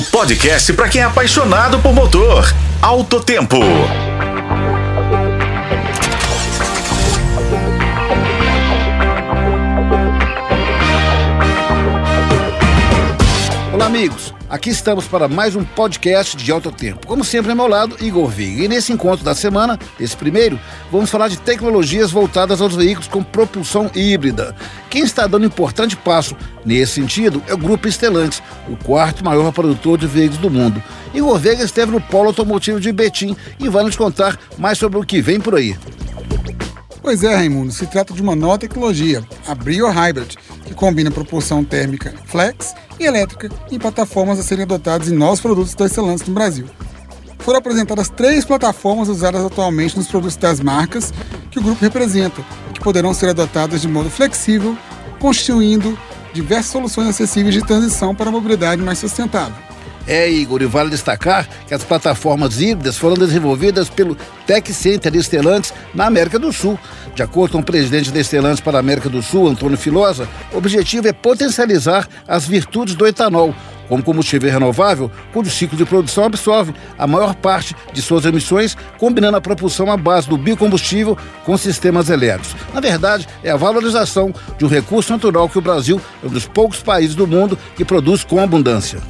O podcast para quem é apaixonado por motor. Alto Tempo. Olá, amigos. Aqui estamos para mais um podcast de alto tempo. Como sempre, ao meu lado, Igor Viga. E nesse encontro da semana, esse primeiro, vamos falar de tecnologias voltadas aos veículos com propulsão híbrida. Quem está dando importante passo nesse sentido é o Grupo Stellantis, o quarto maior produtor de veículos do mundo. Igor Veiga esteve no Polo Automotivo de Betim e vai nos contar mais sobre o que vem por aí. Pois é, Raimundo, se trata de uma nova tecnologia, a Brio Hybrid, que combina propulsão térmica flex e elétrica em plataformas a serem adotadas em novos produtos da Stellantis no Brasil. Foram apresentadas três plataformas usadas atualmente nos produtos das marcas que o grupo representa, que poderão ser adotadas de modo flexível, constituindo diversas soluções acessíveis de transição para a mobilidade mais sustentável. É, Igor, e vale destacar que as plataformas híbridas foram desenvolvidas pelo Tech Center de Stellantis na América do Sul. De acordo com o presidente da Stellantis para a América do Sul, Antônio Filosa, o objetivo é potencializar as virtudes do etanol, como combustível renovável, cujo ciclo de produção absorve a maior parte de suas emissões, combinando a propulsão à base do biocombustível com sistemas elétricos. Na verdade, é a valorização de um recurso natural que o Brasil é um dos poucos países do mundo que produz com abundância.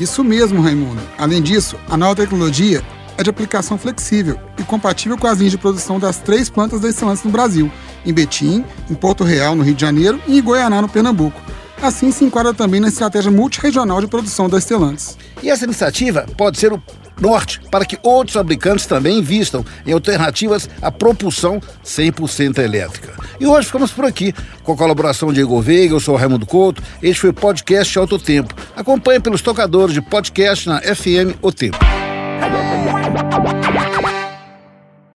Isso mesmo, Raimundo. Além disso, a nova tecnologia é de aplicação flexível e compatível com as linhas de produção das três plantas da Stellantis no Brasil, em Betim, em Porto Real, no Rio de Janeiro e em Goianá, no Pernambuco. Assim se enquadra também na estratégia multirregional de produção da Stellantis. E essa iniciativa pode ser o norte para que outros fabricantes também invistam em alternativas à propulsão 100% elétrica. E hoje ficamos por aqui, com a colaboração de Igor Veiga, eu sou o Raimundo Couto, este foi o podcast Alto Tempo. Acompanhe pelos tocadores de podcast na FM O Tempo.